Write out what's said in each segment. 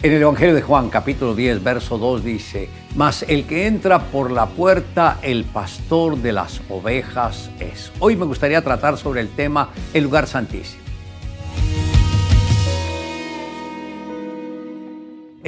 En el Evangelio de Juan capítulo 10, verso 2 dice, Mas el que entra por la puerta, el pastor de las ovejas es. Hoy me gustaría tratar sobre el tema el lugar santísimo.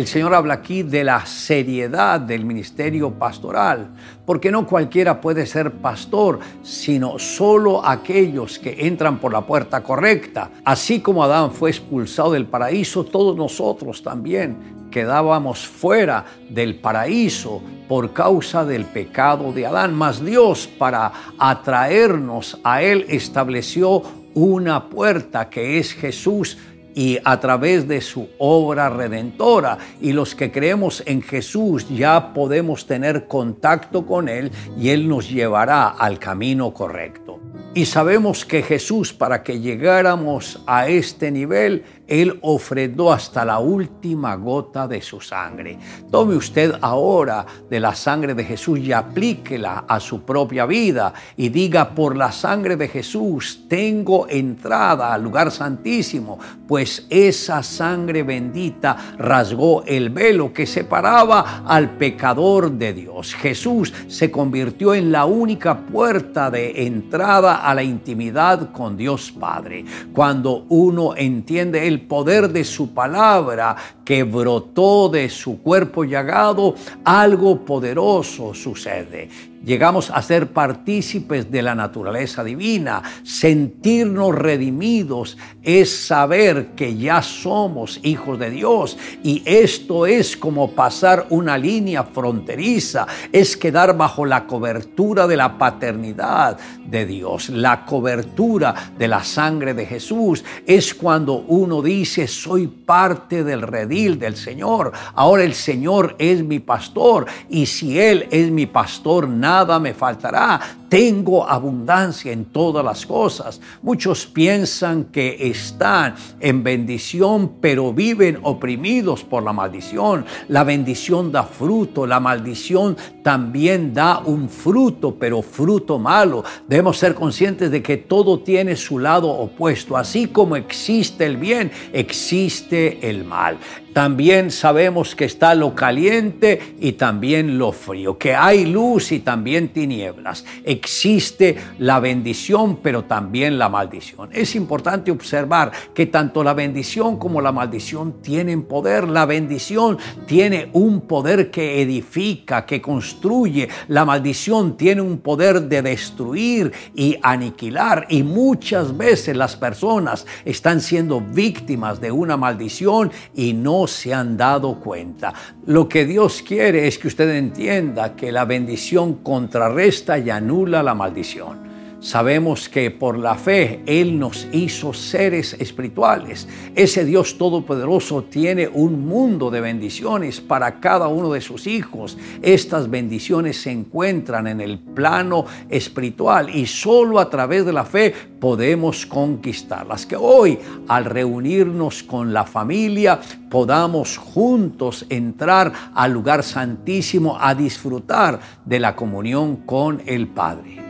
El Señor habla aquí de la seriedad del ministerio pastoral, porque no cualquiera puede ser pastor, sino solo aquellos que entran por la puerta correcta. Así como Adán fue expulsado del paraíso, todos nosotros también quedábamos fuera del paraíso por causa del pecado de Adán. Mas Dios, para atraernos a Él, estableció una puerta que es Jesús y a través de su obra redentora. Y los que creemos en Jesús ya podemos tener contacto con Él y Él nos llevará al camino correcto. Y sabemos que Jesús, para que llegáramos a este nivel, Él ofrendó hasta la última gota de su sangre. Tome usted ahora de la sangre de Jesús y aplíquela a su propia vida y diga, por la sangre de Jesús tengo entrada al lugar santísimo, pues esa sangre bendita rasgó el velo que separaba al pecador de Dios. Jesús se convirtió en la única puerta de entrada a la intimidad con Dios Padre. Cuando uno entiende el poder de su palabra que brotó de su cuerpo llagado, algo poderoso sucede llegamos a ser partícipes de la naturaleza divina. Sentirnos redimidos es saber que ya somos hijos de Dios y esto es como pasar una línea fronteriza, es quedar bajo la cobertura de la paternidad de Dios, la cobertura de la sangre de Jesús. Es cuando uno dice, soy parte del del Señor. Ahora el Señor es mi pastor y si Él es mi pastor, nada me faltará. Tengo abundancia en todas las cosas. Muchos piensan que están en bendición, pero viven oprimidos por la maldición. La bendición da fruto, la maldición también da un fruto, pero fruto malo. Debemos ser conscientes de que todo tiene su lado opuesto. Así como existe el bien, existe el mal. También sabemos que está lo caliente y también lo frío, que hay luz y también tinieblas. Existe la bendición, pero también la maldición. Es importante observar que tanto la bendición como la maldición tienen poder. La bendición tiene un poder que edifica, que construye. La maldición tiene un poder de destruir y aniquilar. Y muchas veces las personas están siendo víctimas de una maldición y no se han dado cuenta. Lo que Dios quiere es que usted entienda que la bendición contrarresta y anula la maldición. Sabemos que por la fe Él nos hizo seres espirituales. Ese Dios Todopoderoso tiene un mundo de bendiciones para cada uno de sus hijos. Estas bendiciones se encuentran en el plano espiritual y solo a través de la fe podemos conquistarlas. Que hoy al reunirnos con la familia podamos juntos entrar al lugar santísimo a disfrutar de la comunión con el Padre.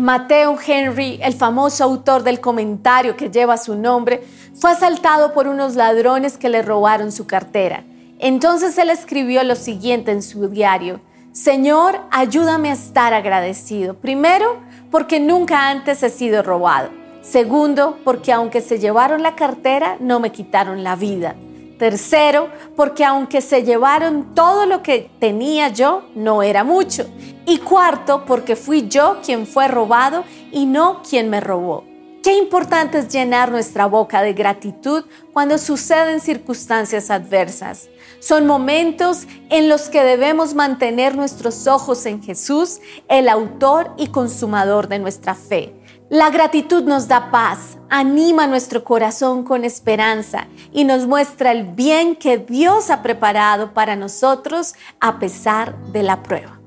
Mateo Henry, el famoso autor del comentario que lleva su nombre, fue asaltado por unos ladrones que le robaron su cartera. Entonces él escribió lo siguiente en su diario. Señor, ayúdame a estar agradecido. Primero, porque nunca antes he sido robado. Segundo, porque aunque se llevaron la cartera, no me quitaron la vida. Tercero, porque aunque se llevaron todo lo que tenía yo, no era mucho. Y cuarto, porque fui yo quien fue robado y no quien me robó. Qué importante es llenar nuestra boca de gratitud cuando suceden circunstancias adversas. Son momentos en los que debemos mantener nuestros ojos en Jesús, el autor y consumador de nuestra fe. La gratitud nos da paz, anima nuestro corazón con esperanza y nos muestra el bien que Dios ha preparado para nosotros a pesar de la prueba.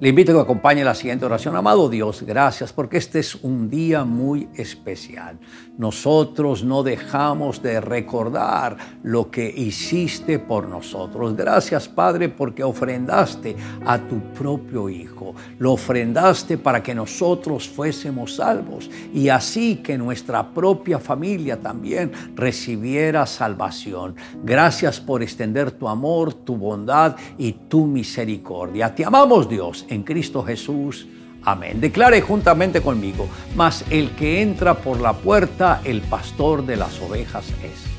Le invito a que acompañe la siguiente oración. Amado Dios, gracias porque este es un día muy especial. Nosotros no dejamos de recordar lo que hiciste por nosotros. Gracias Padre porque ofrendaste a tu propio Hijo. Lo ofrendaste para que nosotros fuésemos salvos y así que nuestra propia familia también recibiera salvación. Gracias por extender tu amor, tu bondad y tu misericordia. Te amamos En Cristo Jesús. Amén. Declare juntamente conmigo, mas el que entra por la puerta, el pastor de las ovejas es.